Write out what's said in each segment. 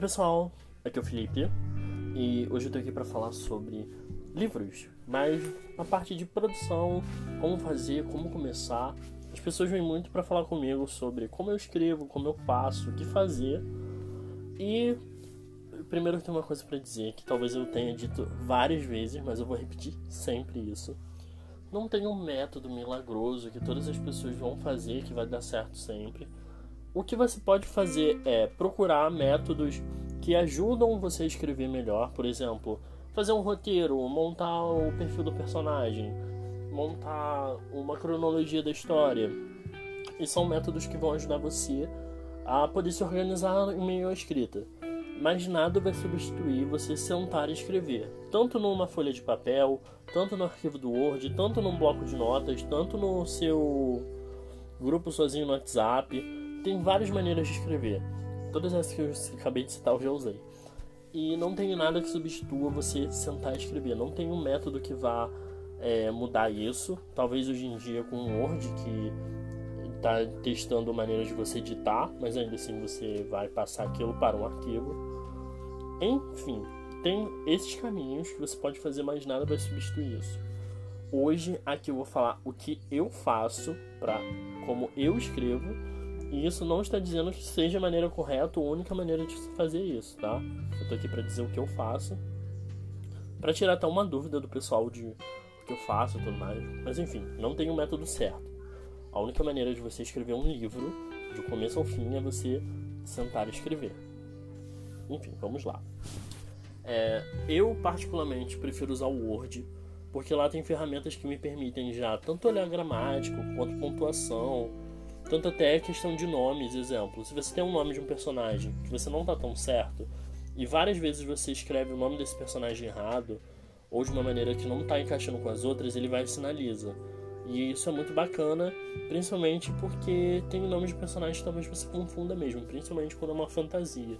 pessoal, aqui é o Felipe e hoje eu tô aqui para falar sobre livros, mas a parte de produção, como fazer, como começar. As pessoas vêm muito para falar comigo sobre como eu escrevo, como eu faço, o que fazer. E primeiro eu tenho uma coisa para dizer que talvez eu tenha dito várias vezes, mas eu vou repetir sempre isso. Não tem um método milagroso que todas as pessoas vão fazer que vai dar certo sempre o que você pode fazer é procurar métodos que ajudam você a escrever melhor, por exemplo, fazer um roteiro, montar o perfil do personagem, montar uma cronologia da história. E são métodos que vão ajudar você a poder se organizar em meio à escrita. Mas nada vai substituir você sentar e escrever, tanto numa folha de papel, tanto no arquivo do Word, tanto num bloco de notas, tanto no seu grupo sozinho no WhatsApp tem várias maneiras de escrever. Todas essas que eu acabei de citar eu já usei. E não tem nada que substitua você sentar e escrever. Não tem um método que vá é, mudar isso. Talvez hoje em dia com o Word que está testando maneiras de você editar, mas ainda assim você vai passar aquilo para um arquivo. Enfim, tem esses caminhos que você pode fazer, mas nada vai substituir isso. Hoje aqui eu vou falar o que eu faço para como eu escrevo e isso não está dizendo que seja a maneira correta ou a única maneira de fazer isso, tá? Eu tô aqui para dizer o que eu faço, para tirar até uma dúvida do pessoal de o que eu faço e tudo mais. Mas enfim, não tem um método certo. A única maneira de você escrever um livro, do começo ao fim, é você sentar e escrever. Enfim, vamos lá. É, eu particularmente prefiro usar o Word porque lá tem ferramentas que me permitem já tanto olhar gramático quanto pontuação tanto até a questão de nomes, exemplo. Se você tem um nome de um personagem que você não tá tão certo, e várias vezes você escreve o nome desse personagem errado, ou de uma maneira que não está encaixando com as outras, ele vai e sinaliza. E isso é muito bacana, principalmente porque tem nome de personagens que talvez você confunda mesmo, principalmente quando é uma fantasia.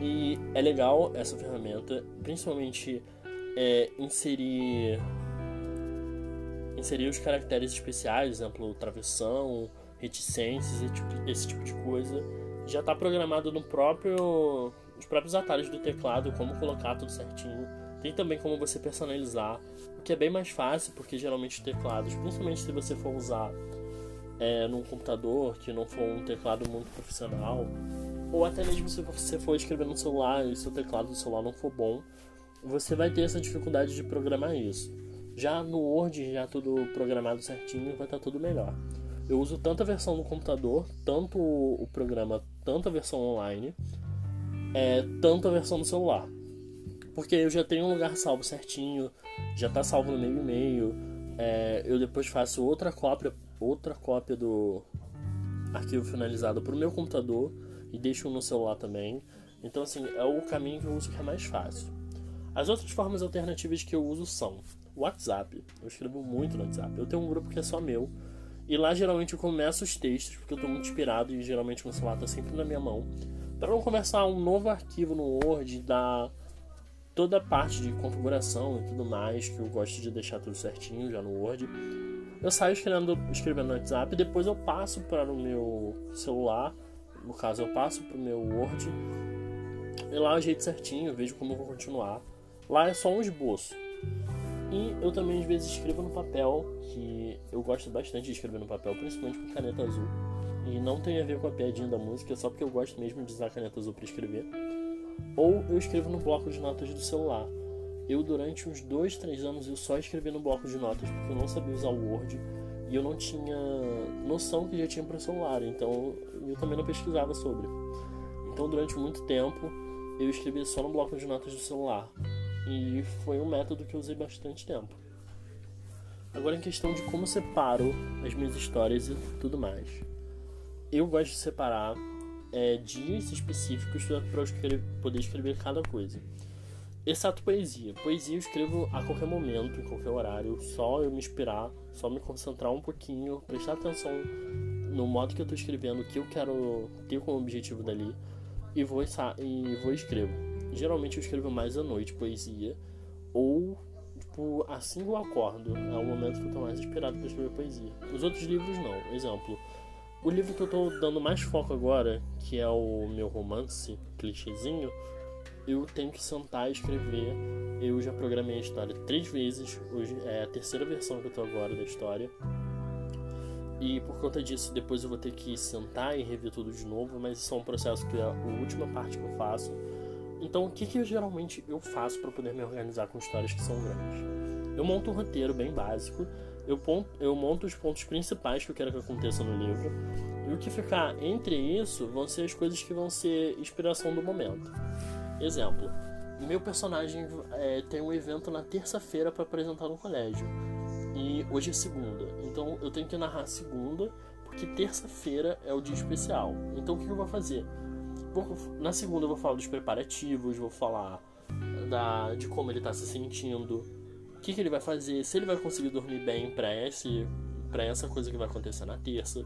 E é legal essa ferramenta, principalmente é, inserir inserir os caracteres especiais, exemplo, travessão, reticências, esse tipo, tipo de coisa. Já está programado no próprio, nos próprios atalhos do teclado, como colocar tudo certinho. Tem também como você personalizar, o que é bem mais fácil, porque geralmente os teclados, principalmente se você for usar é, num computador, que não for um teclado muito profissional, ou até mesmo se você for escrever no celular e seu teclado do celular não for bom, você vai ter essa dificuldade de programar isso. Já no Word, já tudo programado certinho, vai estar tá tudo melhor. Eu uso tanto a versão no computador, tanto o programa, tanto a versão online, é, tanto a versão no celular. Porque eu já tenho um lugar salvo certinho, já está salvo no meu e-mail. É, eu depois faço outra cópia, outra cópia do arquivo finalizado para o meu computador e deixo no celular também. Então assim, é o caminho que eu uso que é mais fácil. As outras formas alternativas que eu uso são WhatsApp. Eu escrevo muito no WhatsApp. Eu tenho um grupo que é só meu. E lá geralmente eu começo os textos, porque eu estou muito inspirado e geralmente o celular está sempre na minha mão. Para não começar um novo arquivo no Word, dar toda a parte de configuração e tudo mais, que eu gosto de deixar tudo certinho já no Word. Eu saio escrevendo, escrevendo no WhatsApp, depois eu passo para o meu celular, no caso eu passo para o meu Word, e lá eu ajeito certinho, vejo como eu vou continuar. Lá é só um esboço. E eu também às vezes escrevo no papel, que eu gosto bastante de escrever no papel, principalmente com caneta azul. E não tem a ver com a piadinha da música, é só porque eu gosto mesmo de usar caneta azul para escrever. Ou eu escrevo no bloco de notas do celular. Eu durante uns dois, três anos eu só escrevi no bloco de notas porque eu não sabia usar o Word e eu não tinha noção que já tinha para celular, então eu também não pesquisava sobre. Então durante muito tempo eu escrevi só no bloco de notas do celular. E foi um método que eu usei bastante tempo. Agora em questão de como separo as minhas histórias e tudo mais. Eu gosto de separar é, dias específicos para eu escrever, poder escrever cada coisa. Exceto poesia. Poesia eu escrevo a qualquer momento, em qualquer horário, só eu me inspirar, só me concentrar um pouquinho, prestar atenção no modo que eu estou escrevendo, o que eu quero ter como objetivo dali, e vou, e vou escrevo. Geralmente eu escrevo mais à noite poesia, ou tipo, assim que eu acordo, é o momento que eu tô mais inspirado para escrever poesia. Os outros livros não. Exemplo, O livro que eu tô dando mais foco agora, que é o meu romance clichêzinho, eu tenho que sentar e escrever. Eu já programei a história três vezes, hoje é a terceira versão que eu tô agora da história. E por conta disso, depois eu vou ter que sentar e rever tudo de novo, mas isso é um processo que é a última parte que eu faço. Então, o que, que eu, geralmente eu faço para poder me organizar com histórias que são grandes? Eu monto um roteiro bem básico, eu, ponto, eu monto os pontos principais que eu quero que aconteça no livro, e o que ficar entre isso vão ser as coisas que vão ser inspiração do momento. Exemplo: meu personagem é, tem um evento na terça-feira para apresentar no colégio, e hoje é segunda, então eu tenho que narrar segunda, porque terça-feira é o dia especial. Então o que eu vou fazer? Na segunda eu vou falar dos preparativos, vou falar da, de como ele está se sentindo, o que, que ele vai fazer, se ele vai conseguir dormir bem para esse para essa coisa que vai acontecer na terça.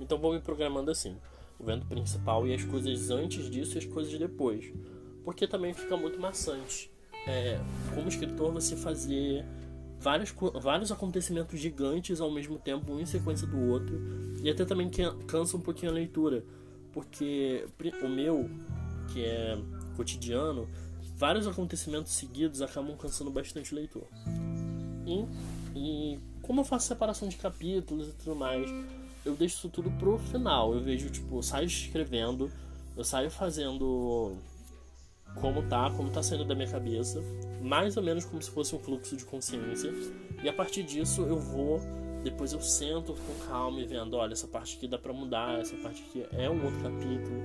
Então vou me programando assim, o evento principal e as coisas antes disso e as coisas depois, porque também fica muito maçante. É, como escritor você fazer vários, vários acontecimentos gigantes ao mesmo tempo, um em sequência do outro, e até também cansa um pouquinho a leitura porque o meu, que é cotidiano, vários acontecimentos seguidos acabam cansando bastante o leitor. E, e como eu faço separação de capítulos e tudo mais, eu deixo isso tudo pro final. Eu vejo, tipo, eu saio escrevendo, eu saio fazendo como tá, como tá saindo da minha cabeça, mais ou menos como se fosse um fluxo de consciência, e a partir disso eu vou depois eu sento com calma e vendo, olha, essa parte aqui dá para mudar, essa parte aqui é um outro capítulo,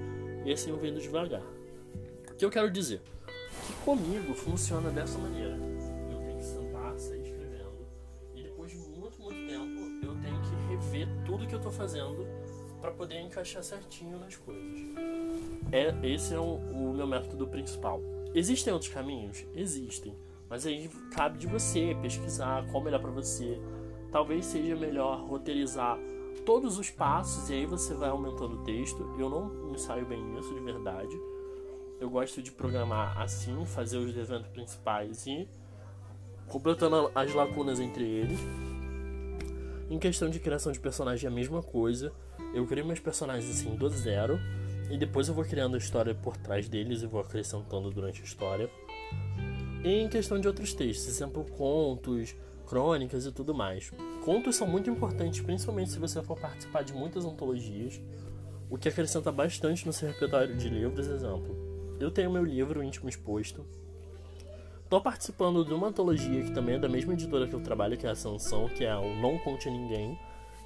e assim eu vendo devagar. O que eu quero dizer? Que comigo funciona dessa maneira. Eu tenho que sentar, sair escrevendo, e depois de muito, muito tempo eu tenho que rever tudo que eu tô fazendo para poder encaixar certinho nas coisas. É, esse é o, o meu método principal. Existem outros caminhos? Existem. Mas aí cabe de você pesquisar qual é melhor para você talvez seja melhor roteirizar todos os passos e aí você vai aumentando o texto. Eu não me saio bem nisso de verdade. Eu gosto de programar assim, fazer os eventos principais e completando as lacunas entre eles. Em questão de criação de personagem é a mesma coisa. Eu crio meus personagens assim do zero e depois eu vou criando a história por trás deles e vou acrescentando durante a história. E em questão de outros textos, exemplo contos, crônicas e tudo mais. Contos são muito importantes, principalmente se você for participar de muitas antologias, o que acrescenta bastante no seu repertório de livros. Exemplo, eu tenho meu livro Íntimo Exposto. Estou participando de uma antologia que também é da mesma editora que eu trabalho, que é a Sansão, que é o Não Conte a Ninguém,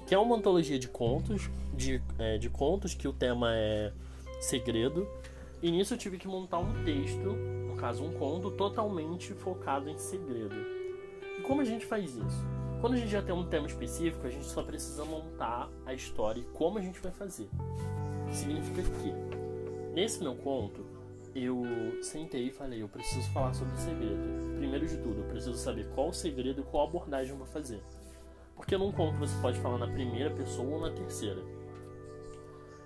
que é uma antologia de contos, de, é, de contos que o tema é segredo. E nisso eu tive que montar um texto, no caso um conto, totalmente focado em segredo. E como a gente faz isso? Quando a gente já tem um tema específico, a gente só precisa montar a história e como a gente vai fazer. Significa que, nesse meu conto, eu sentei e falei: eu preciso falar sobre o segredo. Primeiro de tudo, eu preciso saber qual o segredo e qual abordagem eu vou fazer. Porque num conto você pode falar na primeira pessoa ou na terceira.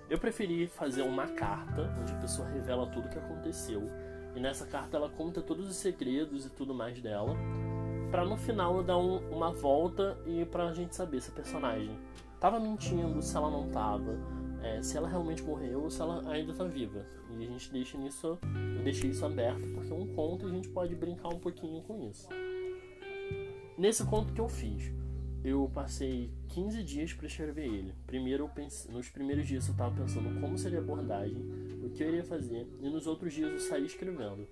Eu preferi fazer uma carta onde a pessoa revela tudo o que aconteceu. E nessa carta ela conta todos os segredos e tudo mais dela para no final dar um, uma volta e pra gente saber se a personagem tava mentindo, se ela não tava, é, se ela realmente morreu ou se ela ainda tá viva. E a gente deixa nisso, eu deixei isso aberto porque é um conto e a gente pode brincar um pouquinho com isso. Nesse conto que eu fiz, eu passei 15 dias para escrever ele. Primeiro eu pensei, nos primeiros dias eu estava pensando como seria a abordagem, o que eu iria fazer, e nos outros dias eu saí escrevendo.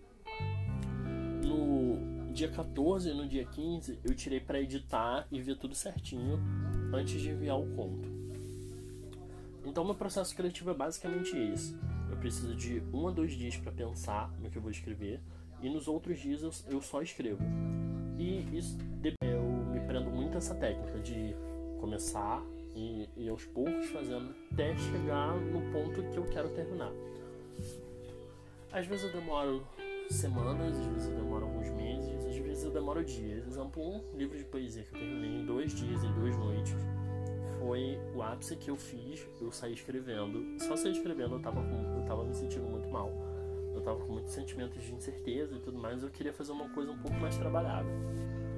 No dia 14 e no dia 15 eu tirei para editar e ver tudo certinho antes de enviar o conto. Então meu processo criativo é basicamente esse. Eu preciso de um a dois dias para pensar no que eu vou escrever e nos outros dias eu, eu só escrevo. E isso eu me prendo muito essa técnica de começar e, e aos poucos fazendo até chegar no ponto que eu quero terminar. Às vezes eu demoro semanas, às vezes eu demoro alguns meses, eu demoro dias. Exemplo, um livro de poesia que eu terminei em dois dias e duas noites foi o ápice que eu fiz, eu saí escrevendo. Só saí escrevendo, eu tava, com, eu tava me sentindo muito mal. Eu tava com muitos sentimentos de incerteza e tudo mais, eu queria fazer uma coisa um pouco mais trabalhada.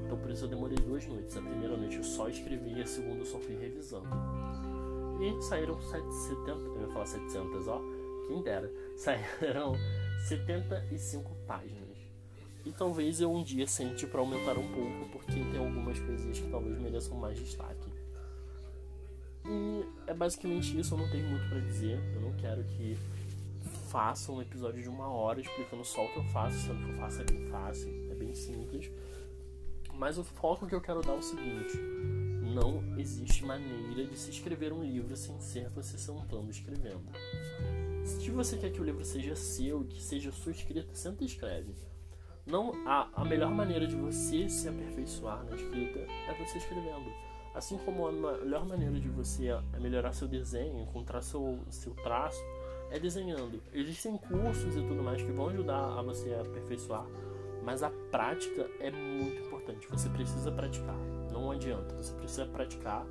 Então por isso eu demorei duas noites. A primeira noite eu só escrevi a segunda eu só fui revisando. E saíram 70, eu ia falar 700, ó, quem dera. Saíram 75 páginas. E talvez eu um dia sente para aumentar um pouco, porque tem algumas coisinhas que talvez mereçam mais destaque. E é basicamente isso, eu não tenho muito para dizer. Eu não quero que faça um episódio de uma hora explicando só o que eu faço, sendo que eu faço é bem fácil, é bem simples. Mas o foco que eu quero dar é o seguinte: não existe maneira de se escrever um livro sem ser você sentando escrevendo. Se você quer que o livro seja seu, que seja sua escrita, senta e escreve. Não, a, a melhor maneira de você se aperfeiçoar na escrita é você escrevendo. Assim como a melhor maneira de você melhorar seu desenho, encontrar seu, seu traço, é desenhando. Existem cursos e tudo mais que vão ajudar a você aperfeiçoar, mas a prática é muito importante. Você precisa praticar, não adianta. Você precisa praticar.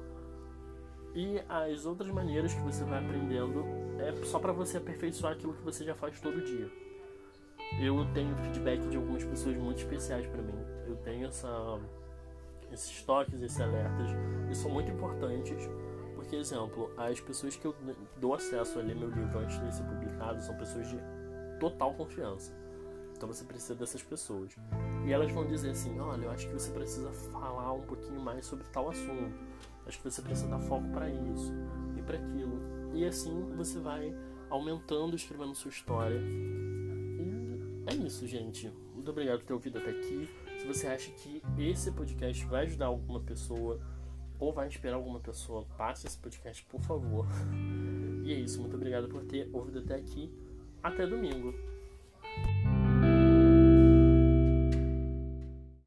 E as outras maneiras que você vai aprendendo é só para você aperfeiçoar aquilo que você já faz todo dia. Eu tenho feedback de algumas pessoas muito especiais para mim. Eu tenho essa, esses toques, esses alertas, e são muito importantes porque, exemplo, as pessoas que eu dou acesso a ler meu livro antes de ser publicado são pessoas de total confiança. Então você precisa dessas pessoas. E elas vão dizer assim: olha, eu acho que você precisa falar um pouquinho mais sobre tal assunto. Acho que você precisa dar foco para isso e para aquilo. E assim você vai aumentando, escrevendo sua história. Isso, gente. Muito obrigado por ter ouvido até aqui. Se você acha que esse podcast vai ajudar alguma pessoa, ou vai inspirar alguma pessoa, passe esse podcast, por favor. E é isso, muito obrigado por ter ouvido até aqui. Até domingo.